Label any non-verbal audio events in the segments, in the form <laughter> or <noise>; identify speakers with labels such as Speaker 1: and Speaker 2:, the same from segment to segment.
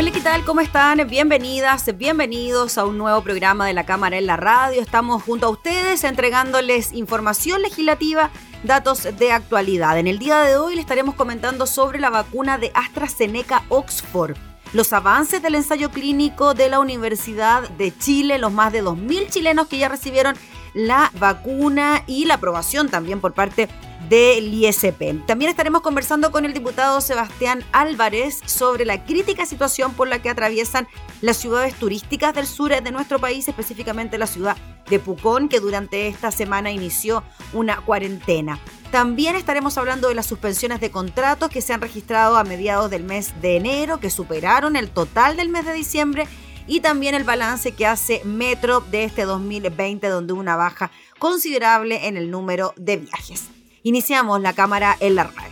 Speaker 1: Hola, ¿qué tal? ¿Cómo están? Bienvenidas, bienvenidos a un nuevo programa de la Cámara en la Radio. Estamos junto a ustedes entregándoles información legislativa, datos de actualidad. En el día de hoy les estaremos comentando sobre la vacuna de AstraZeneca Oxford los avances del ensayo clínico de la Universidad de Chile, los más de 2.000 chilenos que ya recibieron la vacuna y la aprobación también por parte del ISP. También estaremos conversando con el diputado Sebastián Álvarez sobre la crítica situación por la que atraviesan las ciudades turísticas del sur de nuestro país, específicamente la ciudad de Pucón, que durante esta semana inició una cuarentena. También estaremos hablando de las suspensiones de contratos que se han registrado a mediados del mes de enero, que superaron el total del mes de diciembre y también el balance que hace Metro de este 2020, donde hubo una baja considerable en el número de viajes. Iniciamos la cámara en la radio.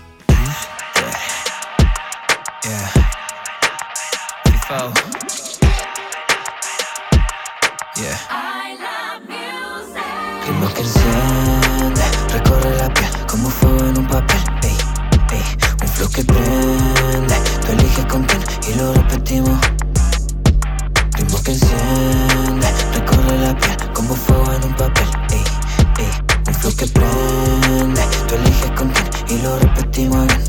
Speaker 2: recorre la piel como fuego en un papel. un flow que prende, tú eliges con quién y lo repetimos. Ritmo que enciende, recorre la piel como fuego en un papel. un flow que prende, tú eliges con quién y lo repetimos bien.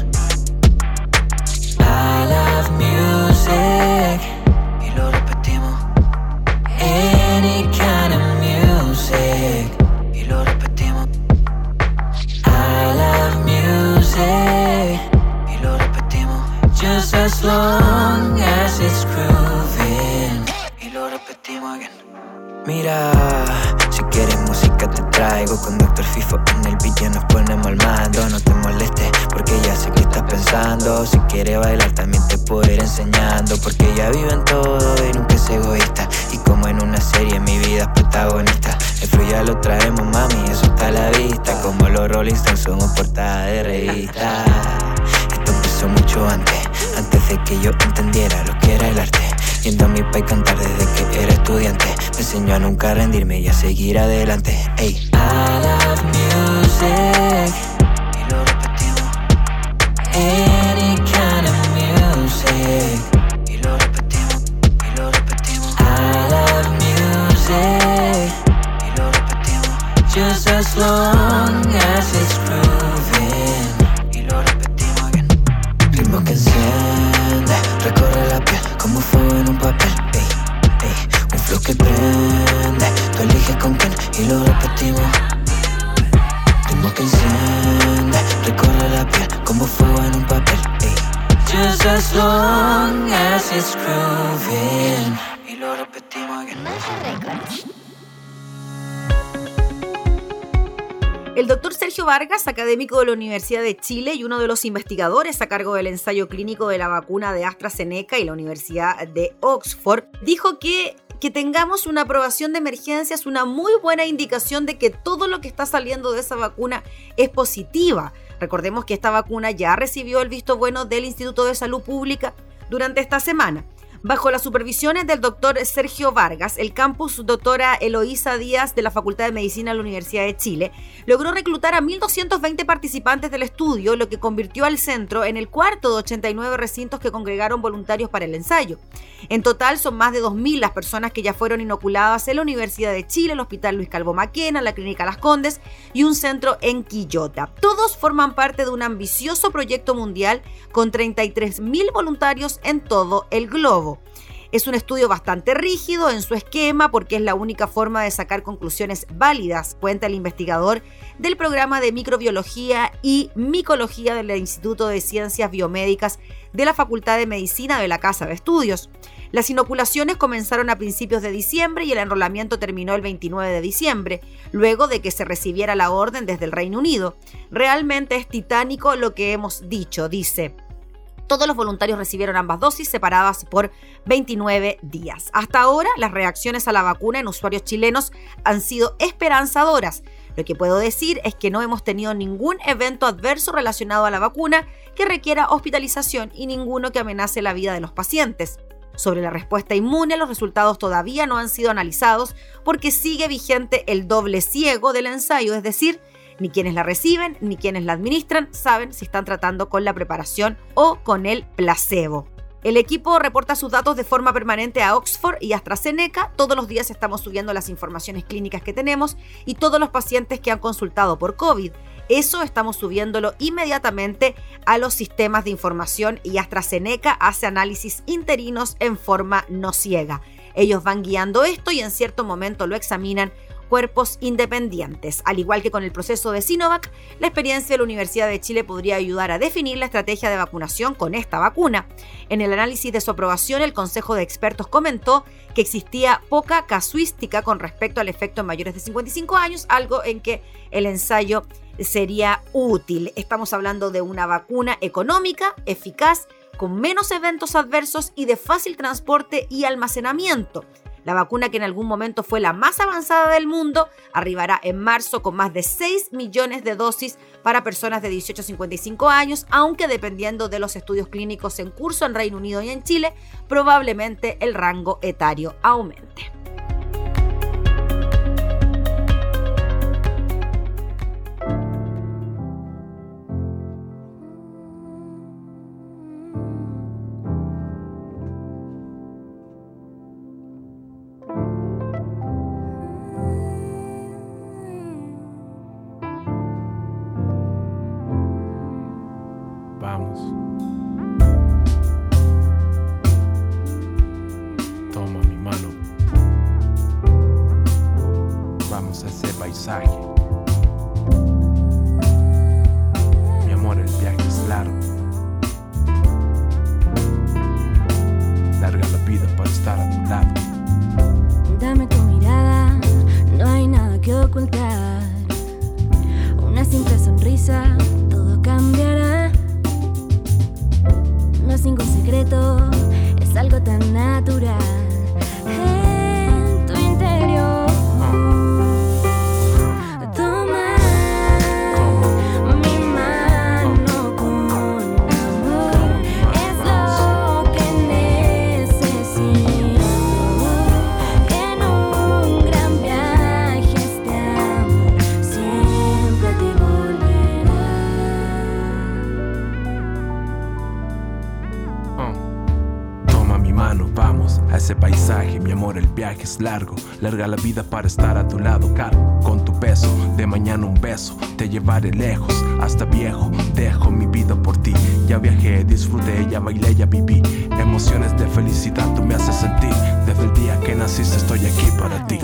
Speaker 2: Enseñó a nunca rendirme y a seguir adelante Ey.
Speaker 1: Académico de la Universidad de Chile y uno de los investigadores a cargo del ensayo clínico de la vacuna de AstraZeneca y la Universidad de Oxford, dijo que que tengamos una aprobación de emergencia es una muy buena indicación de que todo lo que está saliendo de esa vacuna es positiva. Recordemos que esta vacuna ya recibió el visto bueno del Instituto de Salud Pública durante esta semana. Bajo las supervisiones del doctor Sergio Vargas, el campus doctora Eloísa Díaz de la Facultad de Medicina de la Universidad de Chile logró reclutar a 1.220 participantes del estudio, lo que convirtió al centro en el cuarto de 89 recintos que congregaron voluntarios para el ensayo. En total son más de 2.000 las personas que ya fueron inoculadas en la Universidad de Chile, el Hospital Luis Calvo Maquena, la Clínica Las Condes y un centro en Quillota. Todos forman parte de un ambicioso proyecto mundial con 33.000 voluntarios en todo el globo. Es un estudio bastante rígido en su esquema porque es la única forma de sacar conclusiones válidas, cuenta el investigador del programa de microbiología y micología del Instituto de Ciencias Biomédicas de la Facultad de Medicina de la Casa de Estudios. Las inoculaciones comenzaron a principios de diciembre y el enrolamiento terminó el 29 de diciembre, luego de que se recibiera la orden desde el Reino Unido. Realmente es titánico lo que hemos dicho, dice. Todos los voluntarios recibieron ambas dosis separadas por 29 días. Hasta ahora, las reacciones a la vacuna en usuarios chilenos han sido esperanzadoras. Lo que puedo decir es que no hemos tenido ningún evento adverso relacionado a la vacuna que requiera hospitalización y ninguno que amenace la vida de los pacientes. Sobre la respuesta inmune, los resultados todavía no han sido analizados porque sigue vigente el doble ciego del ensayo, es decir, ni quienes la reciben ni quienes la administran saben si están tratando con la preparación o con el placebo. El equipo reporta sus datos de forma permanente a Oxford y AstraZeneca. Todos los días estamos subiendo las informaciones clínicas que tenemos y todos los pacientes que han consultado por COVID. Eso estamos subiéndolo inmediatamente a los sistemas de información y AstraZeneca hace análisis interinos en forma no ciega. Ellos van guiando esto y en cierto momento lo examinan cuerpos independientes. Al igual que con el proceso de Sinovac, la experiencia de la Universidad de Chile podría ayudar a definir la estrategia de vacunación con esta vacuna. En el análisis de su aprobación, el Consejo de Expertos comentó que existía poca casuística con respecto al efecto en mayores de 55 años, algo en que el ensayo sería útil. Estamos hablando de una vacuna económica, eficaz, con menos eventos adversos y de fácil transporte y almacenamiento. La vacuna que en algún momento fue la más avanzada del mundo arribará en marzo con más de 6 millones de dosis para personas de 18 a 55 años, aunque dependiendo de los estudios clínicos en curso en Reino Unido y en Chile, probablemente el rango etario aumente.
Speaker 3: Largo, larga la vida para estar a tu lado, caro, con tu peso, de mañana un beso, te llevaré lejos, hasta viejo, dejo mi vida por ti, ya viajé, disfruté, ya bailé, ya viví, emociones de felicidad tú me haces sentir, desde el día que naciste estoy aquí para ti.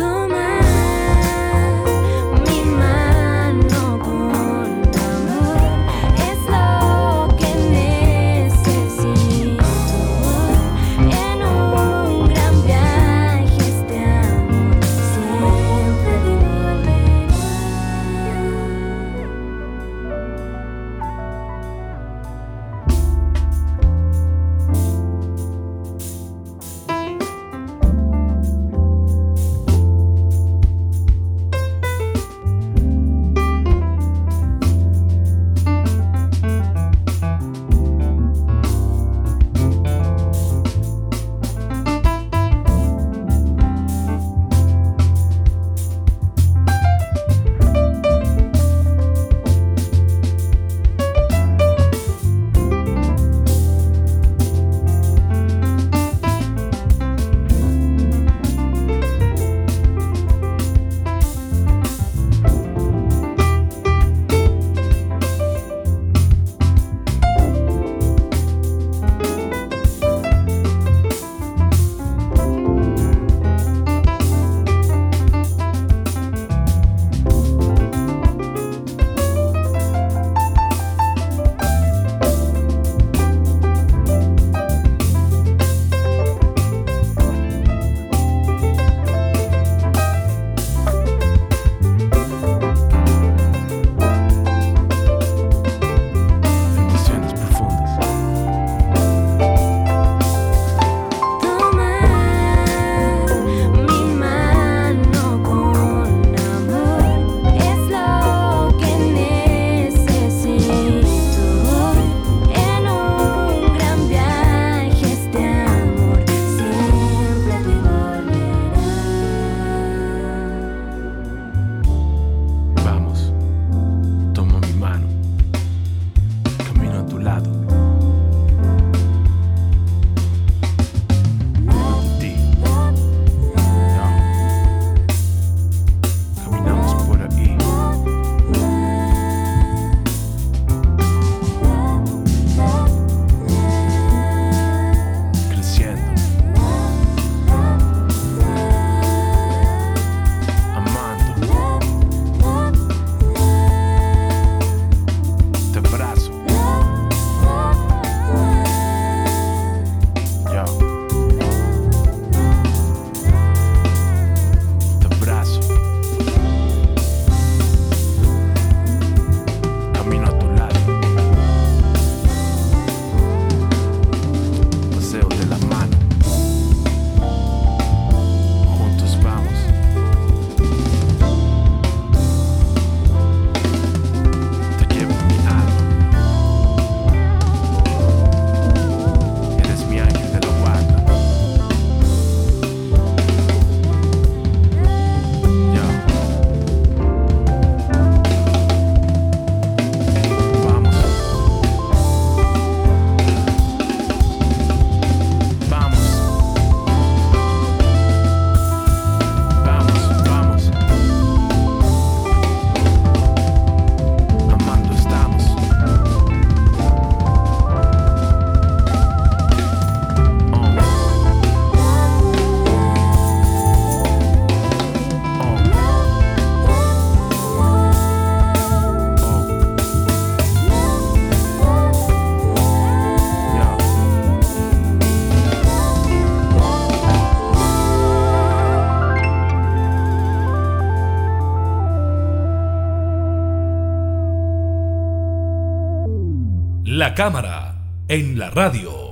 Speaker 4: Cámara en la radio.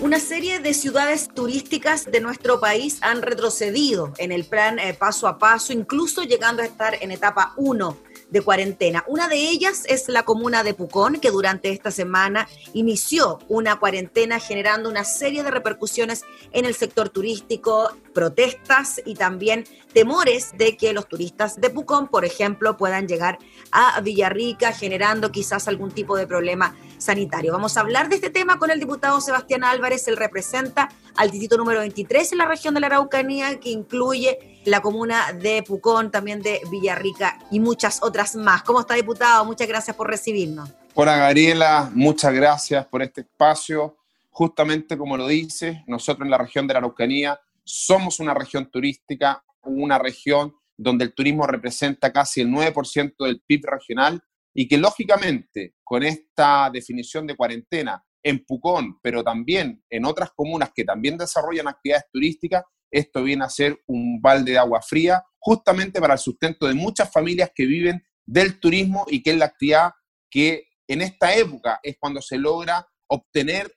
Speaker 1: Una serie de ciudades turísticas de nuestro país han retrocedido en el plan eh, paso a paso, incluso llegando a estar en etapa 1 de cuarentena. Una de ellas es la comuna de Pucón, que durante esta semana inició una cuarentena generando una serie de repercusiones en el sector turístico, protestas y también temores de que los turistas de Pucón, por ejemplo, puedan llegar a Villarrica generando quizás algún tipo de problema sanitario. Vamos a hablar de este tema con el diputado Sebastián Álvarez, él representa al distrito número 23 en la región de la Araucanía, que incluye la comuna de Pucón, también de Villarrica y muchas otras más. ¿Cómo está, diputado? Muchas gracias por recibirnos.
Speaker 5: Hola, Gabriela, muchas gracias por este espacio. Justamente como lo dice, nosotros en la región de la Araucanía somos una región turística, una región donde el turismo representa casi el 9% del PIB regional y que lógicamente con esta definición de cuarentena en Pucón, pero también en otras comunas que también desarrollan actividades turísticas, esto viene a ser un balde de agua fría justamente para el sustento de muchas familias que viven del turismo y que es la actividad que en esta época es cuando se logra obtener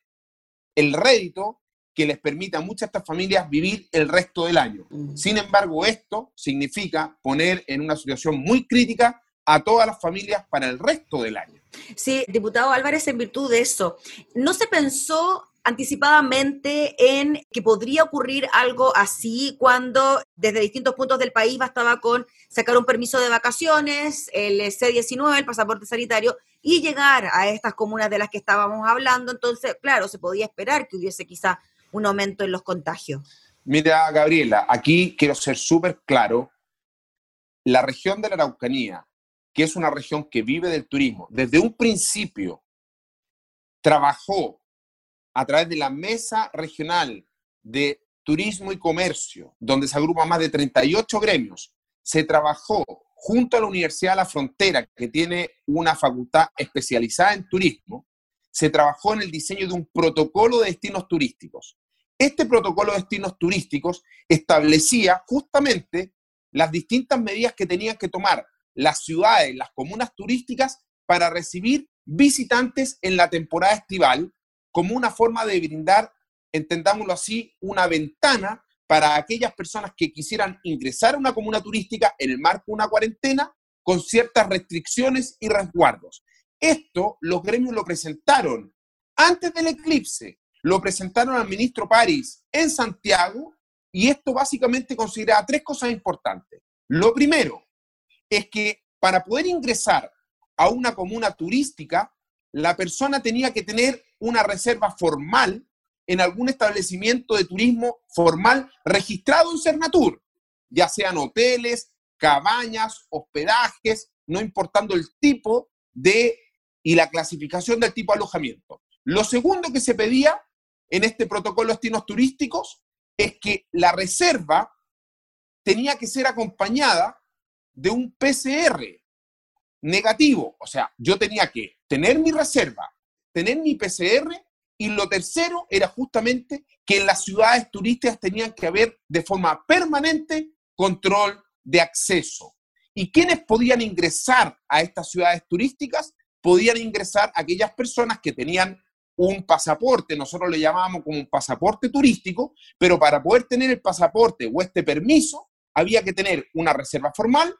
Speaker 5: el rédito que les permite a muchas de estas familias vivir el resto del año. Mm. Sin embargo, esto significa poner en una situación muy crítica a todas las familias para el resto del año.
Speaker 1: Sí, diputado Álvarez, en virtud de eso, ¿no se pensó anticipadamente en que podría ocurrir algo así cuando desde distintos puntos del país bastaba con sacar un permiso de vacaciones, el C-19, el pasaporte sanitario, y llegar a estas comunas de las que estábamos hablando? Entonces, claro, se podía esperar que hubiese quizá un aumento en los contagios.
Speaker 5: Mira, Gabriela, aquí quiero ser súper claro. La región de la Araucanía, que es una región que vive del turismo, desde un principio trabajó a través de la Mesa Regional de Turismo y Comercio, donde se agrupan más de 38 gremios, se trabajó junto a la Universidad de la Frontera, que tiene una facultad especializada en turismo, se trabajó en el diseño de un protocolo de destinos turísticos. Este protocolo de destinos turísticos establecía justamente las distintas medidas que tenían que tomar las ciudades, las comunas turísticas para recibir visitantes en la temporada estival como una forma de brindar, entendámoslo así, una ventana para aquellas personas que quisieran ingresar a una comuna turística en el marco de una cuarentena con ciertas restricciones y resguardos. Esto los gremios lo presentaron antes del eclipse, lo presentaron al ministro París en Santiago y esto básicamente considera tres cosas importantes. Lo primero, es que para poder ingresar a una comuna turística, la persona tenía que tener una reserva formal en algún establecimiento de turismo formal registrado en Cernatur, ya sean hoteles, cabañas, hospedajes, no importando el tipo de y la clasificación del tipo de alojamiento. Lo segundo que se pedía en este protocolo de destinos turísticos es que la reserva tenía que ser acompañada de un PCR negativo. O sea, yo tenía que tener mi reserva, tener mi PCR y lo tercero era justamente que en las ciudades turísticas tenían que haber de forma permanente control de acceso. ¿Y quiénes podían ingresar a estas ciudades turísticas? Podían ingresar aquellas personas que tenían un pasaporte, nosotros le llamábamos como un pasaporte turístico, pero para poder tener el pasaporte o este permiso, había que tener una reserva formal,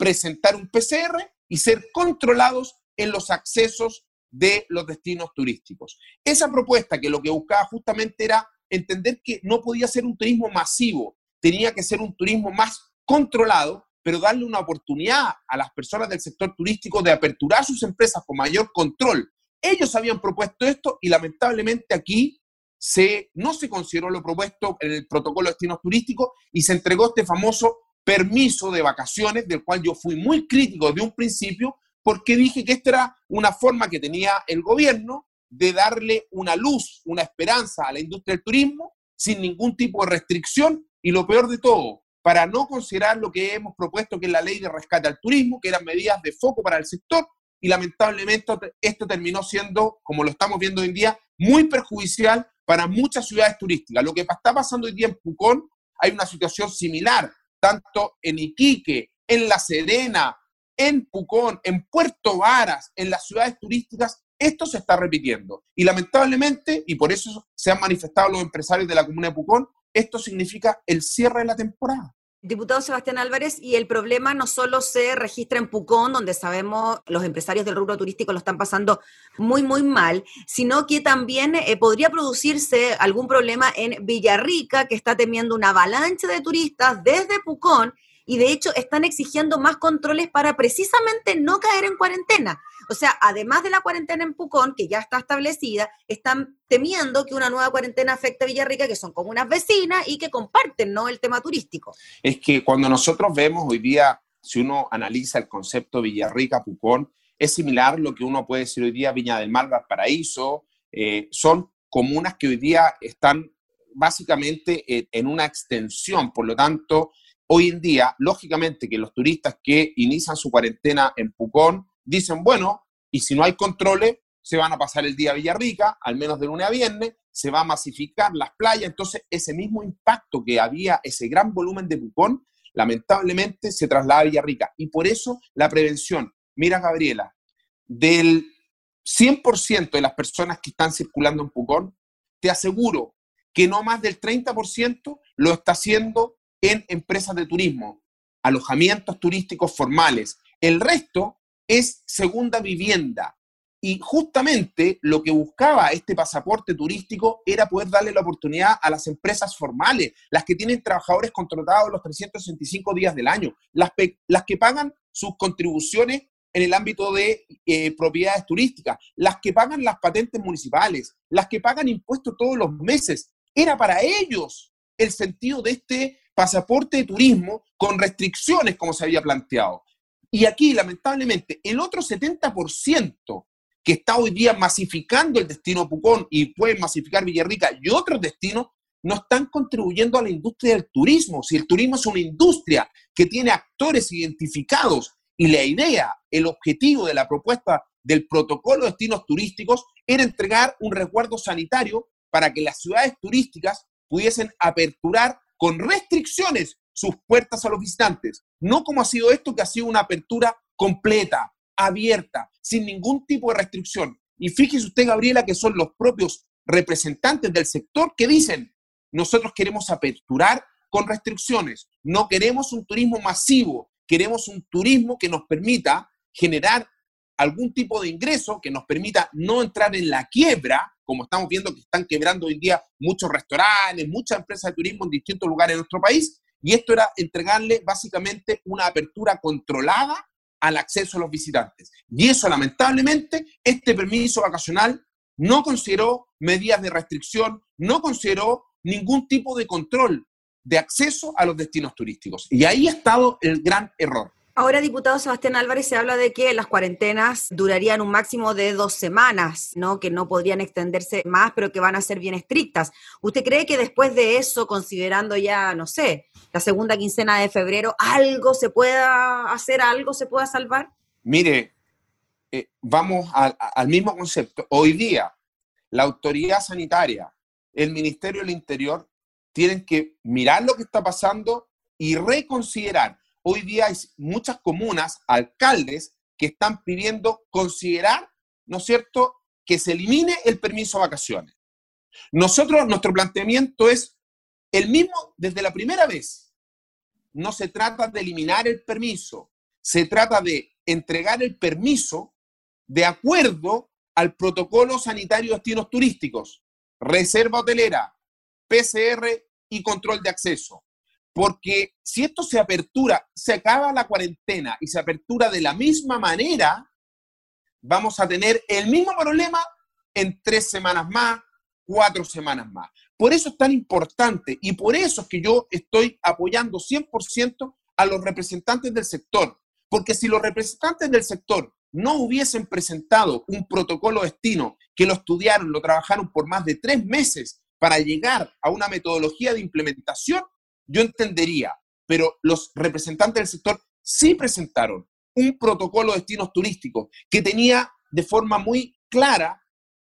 Speaker 5: presentar un PCR y ser controlados en los accesos de los destinos turísticos. Esa propuesta que lo que buscaba justamente era entender que no podía ser un turismo masivo, tenía que ser un turismo más controlado, pero darle una oportunidad a las personas del sector turístico de aperturar sus empresas con mayor control. Ellos habían propuesto esto y lamentablemente aquí se, no se consideró lo propuesto en el protocolo de destinos turísticos y se entregó este famoso permiso de vacaciones, del cual yo fui muy crítico de un principio, porque dije que esta era una forma que tenía el gobierno de darle una luz, una esperanza a la industria del turismo sin ningún tipo de restricción y lo peor de todo, para no considerar lo que hemos propuesto que es la ley de rescate al turismo, que eran medidas de foco para el sector y lamentablemente esto terminó siendo, como lo estamos viendo hoy en día, muy perjudicial para muchas ciudades turísticas. Lo que está pasando hoy día en Pucón, hay una situación similar tanto en Iquique, en La Serena, en Pucón, en Puerto Varas, en las ciudades turísticas, esto se está repitiendo. Y lamentablemente, y por eso se han manifestado los empresarios de la comuna de Pucón, esto significa el cierre de la temporada.
Speaker 1: Diputado Sebastián Álvarez, y el problema no solo se registra en Pucón, donde sabemos los empresarios del rubro turístico lo están pasando muy, muy mal, sino que también eh, podría producirse algún problema en Villarrica, que está temiendo una avalancha de turistas desde Pucón y de hecho están exigiendo más controles para precisamente no caer en cuarentena. O sea, además de la cuarentena en Pucón, que ya está establecida, están temiendo que una nueva cuarentena afecte a Villarrica, que son comunas vecinas y que comparten ¿no? el tema turístico.
Speaker 5: Es que cuando nosotros vemos hoy día, si uno analiza el concepto Villarrica-Pucón, es similar lo que uno puede decir hoy día Viña del Mar, Valparaíso, eh, son comunas que hoy día están básicamente en una extensión, por lo tanto, Hoy en día, lógicamente que los turistas que inician su cuarentena en Pucón dicen, bueno, y si no hay controles, se van a pasar el día a Villarrica, al menos de lunes a viernes, se va a masificar las playas, entonces ese mismo impacto que había, ese gran volumen de Pucón, lamentablemente se traslada a Villarrica. Y por eso la prevención, mira Gabriela, del 100% de las personas que están circulando en Pucón, te aseguro que no más del 30% lo está haciendo en empresas de turismo, alojamientos turísticos formales. El resto es segunda vivienda. Y justamente lo que buscaba este pasaporte turístico era poder darle la oportunidad a las empresas formales, las que tienen trabajadores contratados los 365 días del año, las, que pagan sus contribuciones en el ámbito de eh, propiedades turísticas, las que pagan las patentes municipales, las que pagan impuestos todos los meses. Era para ellos el sentido de este pasaporte de turismo con restricciones como se había planteado. Y aquí, lamentablemente, el otro 70% que está hoy día masificando el destino Pucón y puede masificar Villarrica y otros destinos, no están contribuyendo a la industria del turismo. Si el turismo es una industria que tiene actores identificados y la idea, el objetivo de la propuesta del protocolo de destinos turísticos era entregar un resguardo sanitario para que las ciudades turísticas pudiesen aperturar con restricciones sus puertas a los visitantes, no como ha sido esto, que ha sido una apertura completa, abierta, sin ningún tipo de restricción. Y fíjese usted, Gabriela, que son los propios representantes del sector que dicen, nosotros queremos aperturar con restricciones, no queremos un turismo masivo, queremos un turismo que nos permita generar algún tipo de ingreso, que nos permita no entrar en la quiebra, como estamos viendo que están quebrando hoy en día muchos restaurantes, muchas empresas de turismo en distintos lugares de nuestro país, y esto era entregarle básicamente una apertura controlada al acceso a los visitantes. Y eso, lamentablemente, este permiso vacacional no consideró medidas de restricción, no consideró ningún tipo de control de acceso a los destinos turísticos. Y ahí ha estado el gran error.
Speaker 1: Ahora, diputado Sebastián Álvarez, se habla de que las cuarentenas durarían un máximo de dos semanas, ¿no? Que no podrían extenderse más, pero que van a ser bien estrictas. ¿Usted cree que después de eso, considerando ya, no sé, la segunda quincena de febrero, algo se pueda hacer, algo se pueda salvar?
Speaker 5: Mire, eh, vamos al mismo concepto. Hoy día, la autoridad sanitaria, el Ministerio del Interior, tienen que mirar lo que está pasando y reconsiderar hoy día hay muchas comunas, alcaldes, que están pidiendo considerar, ¿no es cierto?, que se elimine el permiso de vacaciones. Nosotros, nuestro planteamiento es el mismo desde la primera vez. No se trata de eliminar el permiso, se trata de entregar el permiso de acuerdo al protocolo sanitario de destinos turísticos, reserva hotelera, PCR y control de acceso. Porque si esto se apertura, se acaba la cuarentena y se apertura de la misma manera, vamos a tener el mismo problema en tres semanas más, cuatro semanas más. Por eso es tan importante y por eso es que yo estoy apoyando 100% a los representantes del sector. Porque si los representantes del sector no hubiesen presentado un protocolo destino que lo estudiaron, lo trabajaron por más de tres meses para llegar a una metodología de implementación, yo entendería, pero los representantes del sector sí presentaron un protocolo de destinos turísticos que tenía de forma muy clara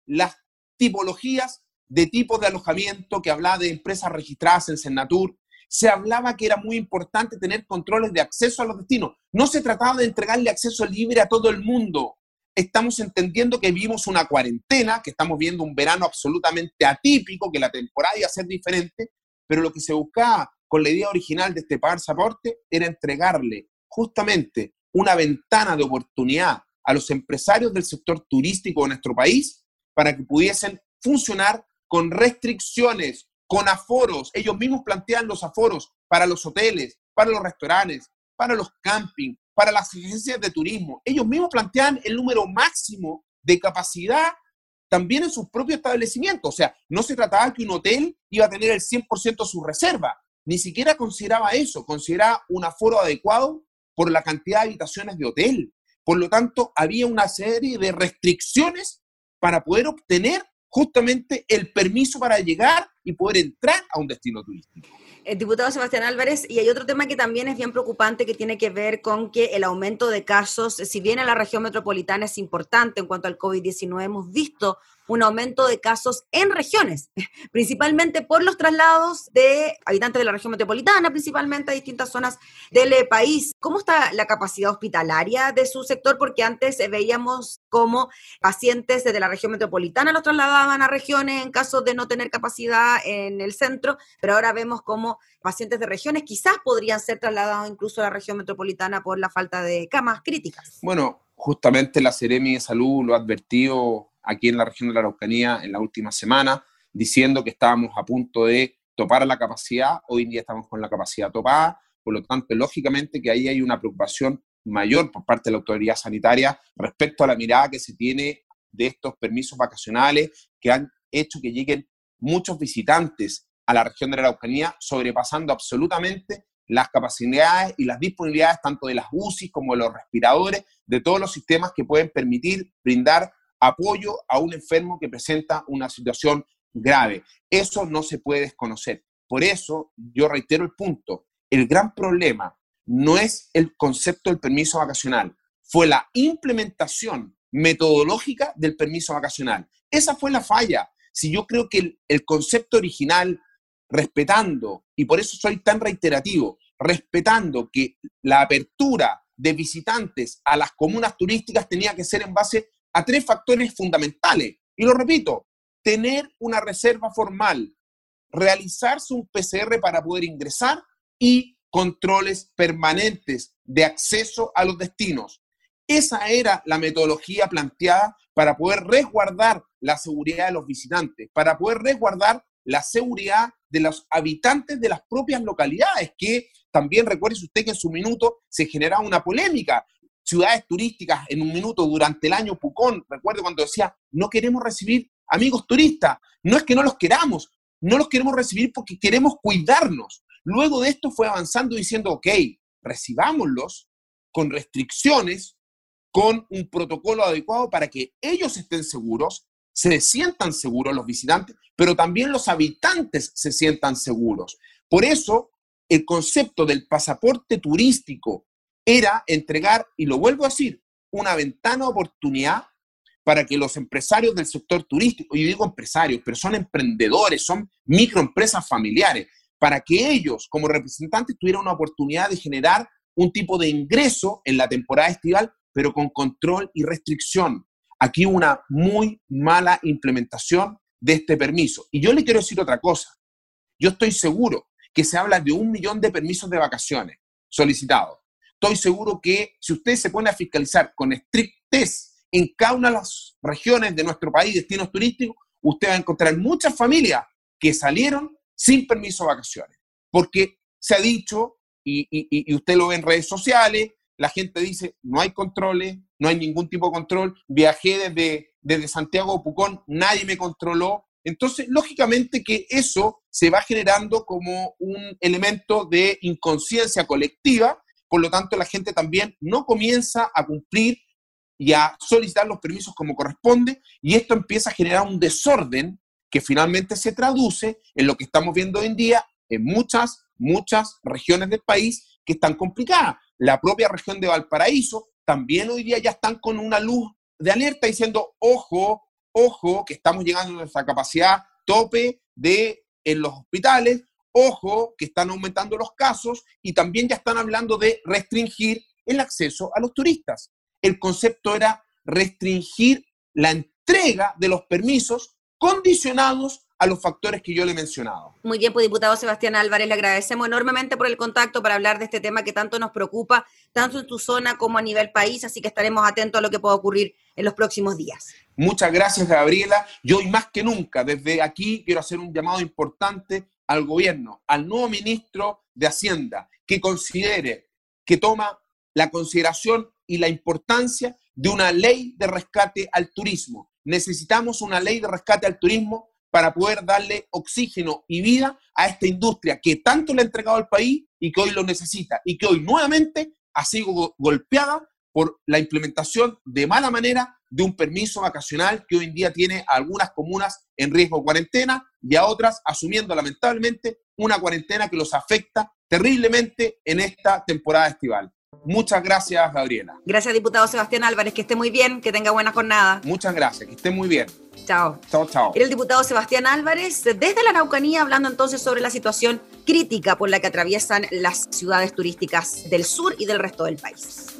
Speaker 5: las tipologías de tipos de alojamiento que hablaba de empresas registradas en Senatur, se hablaba que era muy importante tener controles de acceso a los destinos. No se trataba de entregarle acceso libre a todo el mundo. Estamos entendiendo que vivimos una cuarentena, que estamos viendo un verano absolutamente atípico, que la temporada iba a ser diferente, pero lo que se buscaba con la idea original de este pasaporte era entregarle justamente una ventana de oportunidad a los empresarios del sector turístico de nuestro país para que pudiesen funcionar con restricciones, con aforos. Ellos mismos plantean los aforos para los hoteles, para los restaurantes, para los campings, para las agencias de turismo. Ellos mismos plantean el número máximo de capacidad también en sus propios establecimientos. O sea, no se trataba que un hotel iba a tener el 100% de su reserva. Ni siquiera consideraba eso, consideraba un aforo adecuado por la cantidad de habitaciones de hotel. Por lo tanto, había una serie de restricciones para poder obtener justamente el permiso para llegar y poder entrar a un destino turístico.
Speaker 1: El diputado Sebastián Álvarez, y hay otro tema que también es bien preocupante que tiene que ver con que el aumento de casos, si bien en la región metropolitana es importante en cuanto al COVID-19, hemos visto un aumento de casos en regiones, <laughs> principalmente por los traslados de habitantes de la región metropolitana, principalmente a distintas zonas del eh, país. ¿Cómo está la capacidad hospitalaria de su sector? Porque antes veíamos cómo pacientes desde la región metropolitana los trasladaban a regiones en caso de no tener capacidad en el centro, pero ahora vemos cómo pacientes de regiones quizás podrían ser trasladados incluso a la región metropolitana por la falta de camas críticas.
Speaker 5: Bueno, justamente la Seremi de Salud lo ha advertido aquí en la región de la Araucanía en la última semana, diciendo que estábamos a punto de topar la capacidad, hoy en día estamos con la capacidad topada, por lo tanto, lógicamente que ahí hay una preocupación mayor por parte de la autoridad sanitaria respecto a la mirada que se tiene de estos permisos vacacionales que han hecho que lleguen muchos visitantes a la región de la Araucanía, sobrepasando absolutamente las capacidades y las disponibilidades tanto de las UCI como de los respiradores, de todos los sistemas que pueden permitir brindar apoyo a un enfermo que presenta una situación grave. Eso no se puede desconocer. Por eso yo reitero el punto, el gran problema no es el concepto del permiso vacacional, fue la implementación metodológica del permiso vacacional. Esa fue la falla. Si yo creo que el, concepto original, respetando, y por eso soy tan reiterativo, respetando que la apertura de visitantes a las comunas turísticas tenía que ser en base a tres factores fundamentales. Y lo repito, tener una reserva formal, realizarse un PCR para poder ingresar y controles permanentes de acceso a los destinos. Esa era la metodología planteada para poder resguardar la seguridad de los visitantes, para poder resguardar la seguridad de los habitantes de las propias localidades, que también recuerde usted que en su minuto se generaba una polémica ciudades turísticas en un minuto durante el año Pucón. Recuerdo cuando decía, no queremos recibir amigos turistas. No es que no los queramos, no los queremos recibir porque queremos cuidarnos. Luego de esto fue avanzando diciendo, ok, recibámoslos con restricciones, con un protocolo adecuado para que ellos estén seguros, se sientan seguros los visitantes, pero también los habitantes se sientan seguros. Por eso, el concepto del pasaporte turístico era entregar, y lo vuelvo a decir, una ventana oportunidad para que los empresarios del sector turístico, y digo empresarios, pero son emprendedores, son microempresas familiares, para que ellos como representantes tuvieran una oportunidad de generar un tipo de ingreso en la temporada estival, pero con control y restricción. Aquí una muy mala implementación de este permiso. Y yo le quiero decir otra cosa. Yo estoy seguro que se habla de un millón de permisos de vacaciones solicitados estoy seguro que si usted se pone a fiscalizar con estrictez en cada una de las regiones de nuestro país, destinos turísticos, usted va a encontrar muchas familias que salieron sin permiso de vacaciones. Porque se ha dicho, y, usted lo ve en redes sociales, la gente dice, no hay controles, no hay ningún tipo de control, viajé desde, desde Santiago a Pucón, nadie me controló. Entonces, lógicamente que eso se va generando como un elemento de inconsciencia colectiva por lo tanto, la gente también no comienza a cumplir y a solicitar los permisos como corresponde, y esto empieza a generar un desorden que finalmente se traduce en lo que estamos viendo hoy en día en muchas, muchas regiones del país que están complicadas. La propia región de Valparaíso también hoy día ya están con una luz de alerta diciendo, ojo, ojo, que estamos llegando a nuestra capacidad tope de en los hospitales, ojo, que están aumentando los casos y también ya están hablando de restringir el acceso a los turistas. El concepto era restringir la entrega de los permisos condicionados a los factores que yo le he mencionado.
Speaker 1: Muy bien, pues diputado Sebastián Álvarez, le agradecemos enormemente por el contacto para hablar de este tema que tanto nos preocupa, tanto en tu zona como a nivel país, así que estaremos atentos a lo que pueda ocurrir en los próximos días.
Speaker 5: Muchas gracias, Gabriela. Yo hoy más que nunca, desde aquí quiero hacer un llamado importante al gobierno, al nuevo ministro de Hacienda, que considere, que toma la consideración y la importancia de una ley de rescate al turismo. Necesitamos una ley de rescate al turismo para poder darle oxígeno y vida a esta industria que tanto le ha entregado al país y que hoy lo necesita y que hoy nuevamente ha sido golpeada por la implementación de mala manera de un permiso vacacional que hoy en día tiene a algunas comunas en riesgo de cuarentena y a otras asumiendo lamentablemente una cuarentena que los afecta terriblemente en esta temporada estival. Muchas gracias, Gabriela.
Speaker 1: Gracias, diputado Sebastián Álvarez. Que esté muy bien, que tenga buena jornada.
Speaker 5: Muchas gracias, que esté muy bien.
Speaker 1: Chao.
Speaker 5: Chao, chao.
Speaker 1: Era el diputado Sebastián Álvarez desde la Araucanía hablando entonces sobre la situación crítica por la que atraviesan las ciudades turísticas del sur y del resto del país.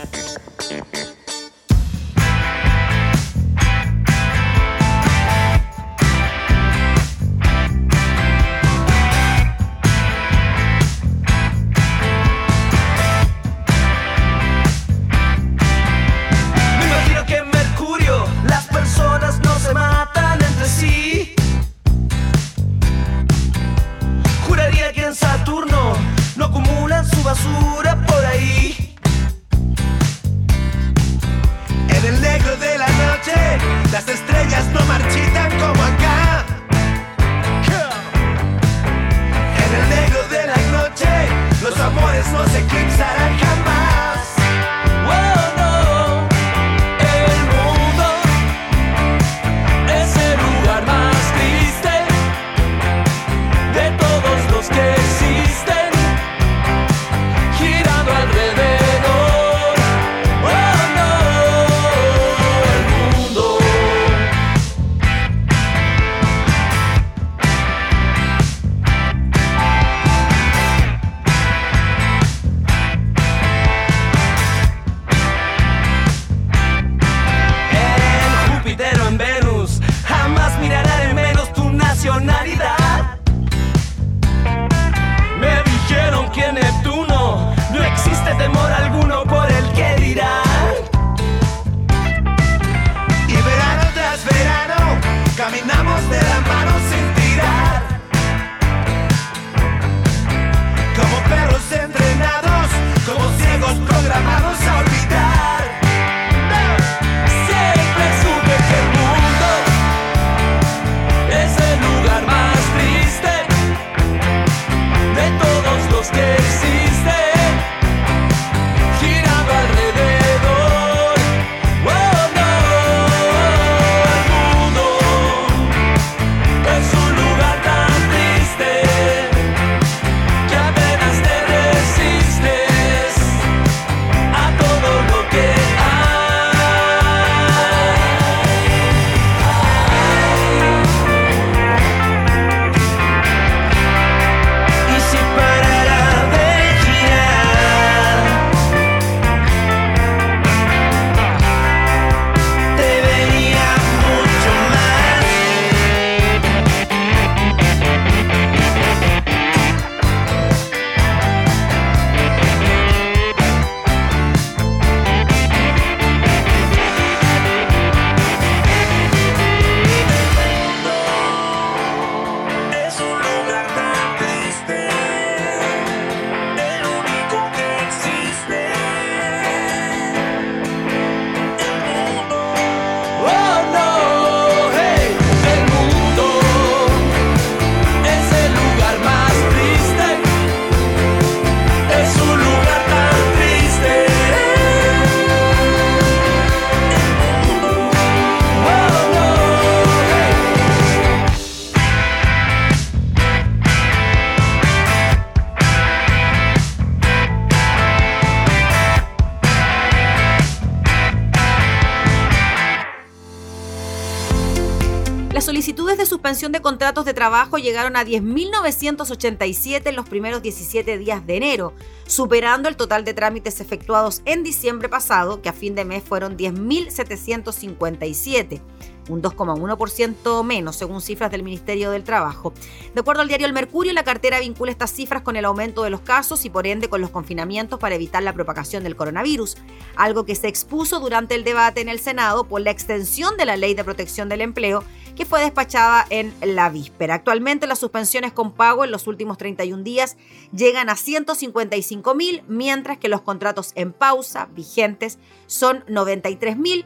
Speaker 1: De contratos de trabajo llegaron a 10.987 en los primeros 17 días de enero, superando el total de trámites efectuados en diciembre pasado, que a fin de mes fueron 10.757 un 2,1% menos según cifras del Ministerio del Trabajo. De acuerdo al diario El Mercurio, la cartera vincula estas cifras con el aumento de los casos y por ende con los confinamientos para evitar la propagación del coronavirus, algo que se expuso durante el debate en el Senado por la extensión de la Ley de Protección del Empleo que fue despachada en la víspera. Actualmente las suspensiones con pago en los últimos 31 días llegan a 155 mil, mientras que los contratos en pausa vigentes son 93 mil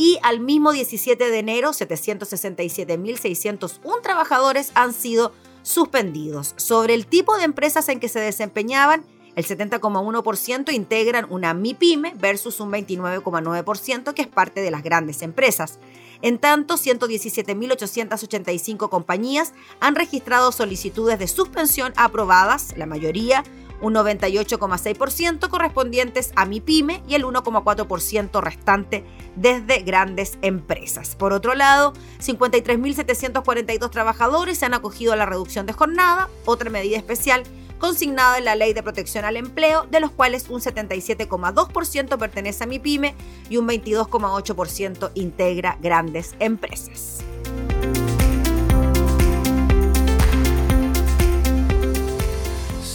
Speaker 1: y al mismo 17 de enero 767.601 trabajadores han sido suspendidos. Sobre el tipo de empresas en que se desempeñaban, el 70,1% integran una MIPYME versus un 29,9% que es parte de las grandes empresas. En tanto, 117.885 compañías han registrado solicitudes de suspensión aprobadas, la mayoría un 98,6% correspondientes a mi pyme y el 1,4% restante desde grandes empresas. Por otro lado, 53.742 trabajadores se han acogido a la reducción de jornada, otra medida especial consignada en la Ley de Protección al Empleo, de los cuales un 77,2% pertenece a mi pyme y un 22,8% integra grandes empresas.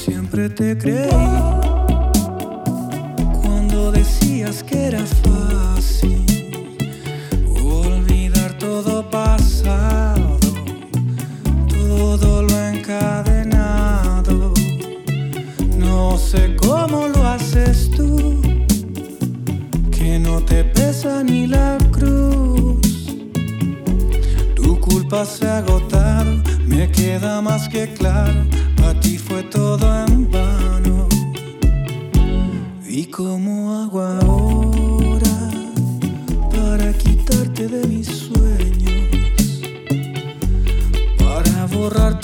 Speaker 6: Siempre te creí cuando decías que era fácil olvidar todo pasado, todo lo encadenado. No sé cómo lo haces tú, que no te pesa ni la cruz. Tu culpa se agotado, me queda más que claro fue todo en vano. ¿Y cómo hago ahora para quitarte de mis sueños? Para borrar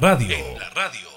Speaker 4: en la radio.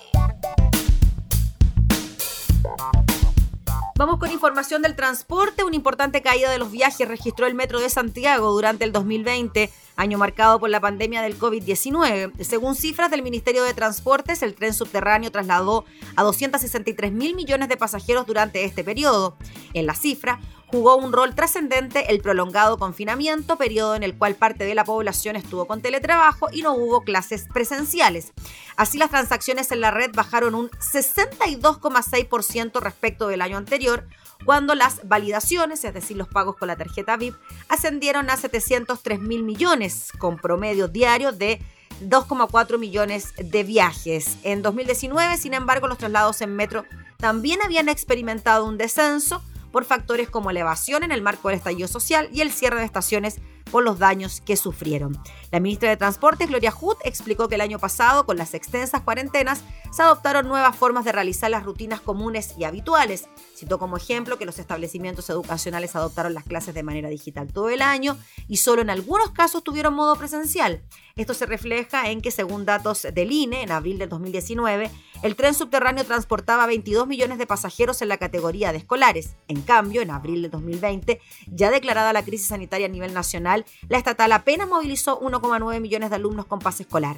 Speaker 1: Vamos con información del transporte. Una importante caída de los viajes registró el Metro de Santiago durante el 2020, año marcado por la pandemia del COVID-19. Según cifras del Ministerio de Transportes, el tren subterráneo trasladó a 263 mil millones de pasajeros durante este periodo. En la cifra, jugó un rol trascendente el prolongado confinamiento, periodo en el cual parte de la población estuvo con teletrabajo y no hubo clases presenciales. Así las transacciones en la red bajaron un 62,6% respecto del año anterior, cuando las validaciones, es decir, los pagos con la tarjeta VIP, ascendieron a 703 mil millones, con promedio diario de 2,4 millones de viajes. En 2019, sin embargo, los traslados en metro también habían experimentado un descenso, por factores como elevación en el marco del estallido social y el cierre de estaciones por los daños que sufrieron. La ministra de Transportes, Gloria Hood, explicó que el año pasado, con las extensas cuarentenas, se adoptaron nuevas formas de realizar las rutinas comunes y habituales. Citó como ejemplo que los establecimientos educacionales adoptaron las clases de manera digital todo el año y solo en algunos casos tuvieron modo presencial. Esto se refleja en que, según datos del INE, en abril del 2019, el tren subterráneo transportaba 22 millones de pasajeros en la categoría de escolares. En cambio, en abril del 2020, ya declarada la crisis sanitaria a nivel nacional, la estatal apenas movilizó 1,9 millones de alumnos con pase escolar.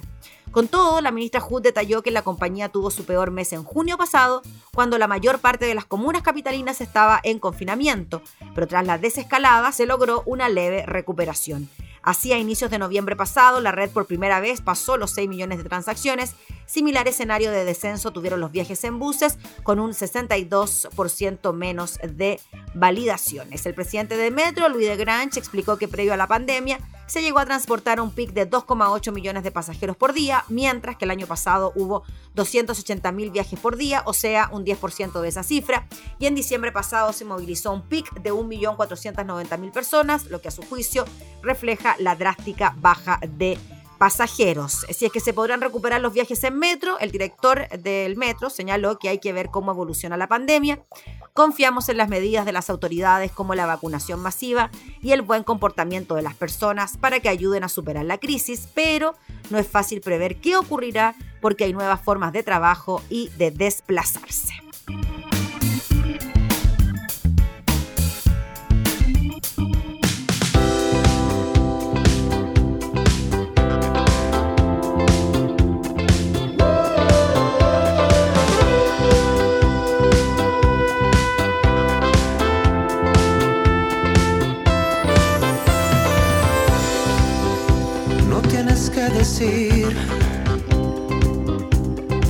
Speaker 1: Con todo, la ministra Hood detalló que la compañía tuvo su peor mes en junio pasado, cuando la mayor parte de las comunas capitalinas estaba en confinamiento, pero tras la desescalada se logró una leve recuperación. Así, a inicios de noviembre pasado, la red por primera vez pasó los 6 millones de transacciones. Similar escenario de descenso tuvieron los viajes en buses, con un 62% menos de validaciones. El presidente de Metro, Luis de Grange, explicó que previo a la pandemia se llegó a transportar un pic de 2,8 millones de pasajeros por día, mientras que el año pasado hubo 280 mil viajes por día, o sea, un 10% de esa cifra. Y en diciembre pasado se movilizó un pic de 1.490.000 personas, lo que a su juicio refleja la drástica baja de pasajeros. Si es que se podrán recuperar los viajes en metro, el director del metro señaló que hay que ver cómo evoluciona la pandemia. Confiamos en las medidas de las autoridades como la vacunación masiva y el buen comportamiento de las personas para que ayuden a superar la crisis, pero no es fácil prever qué ocurrirá porque hay nuevas formas de trabajo y de desplazarse.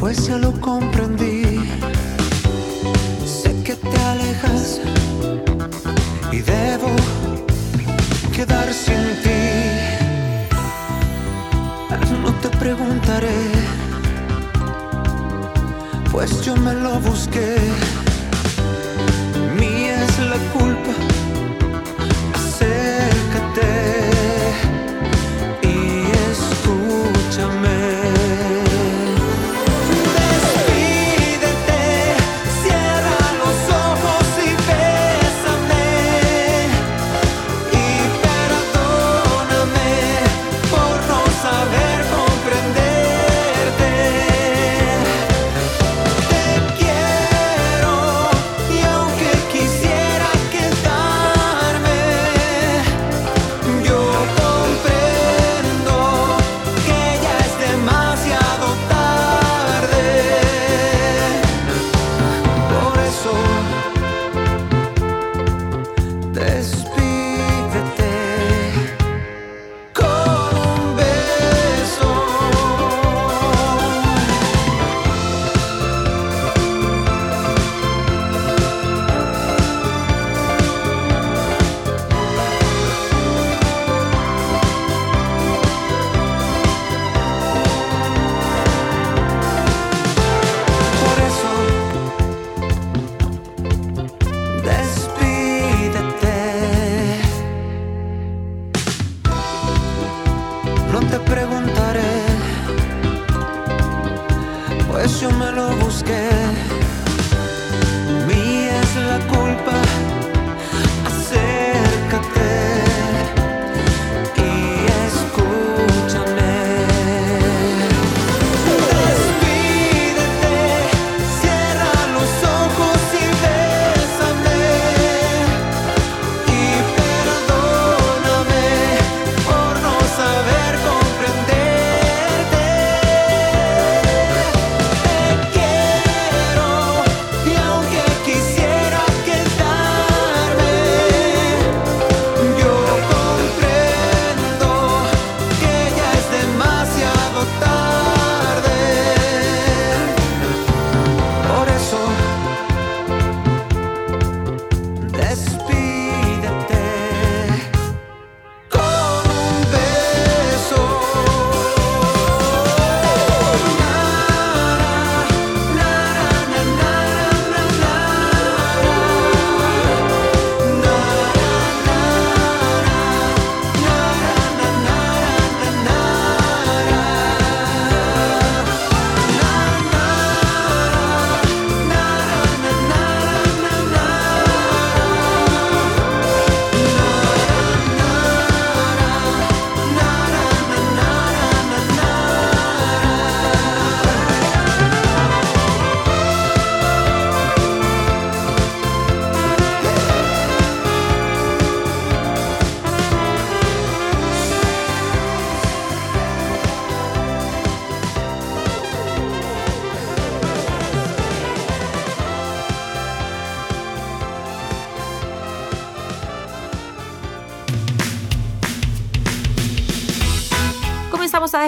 Speaker 7: Pues ya lo comprendí. Sé que te alejas y debo quedar sin ti. No te preguntaré, pues yo me lo busqué. Mía es la culpa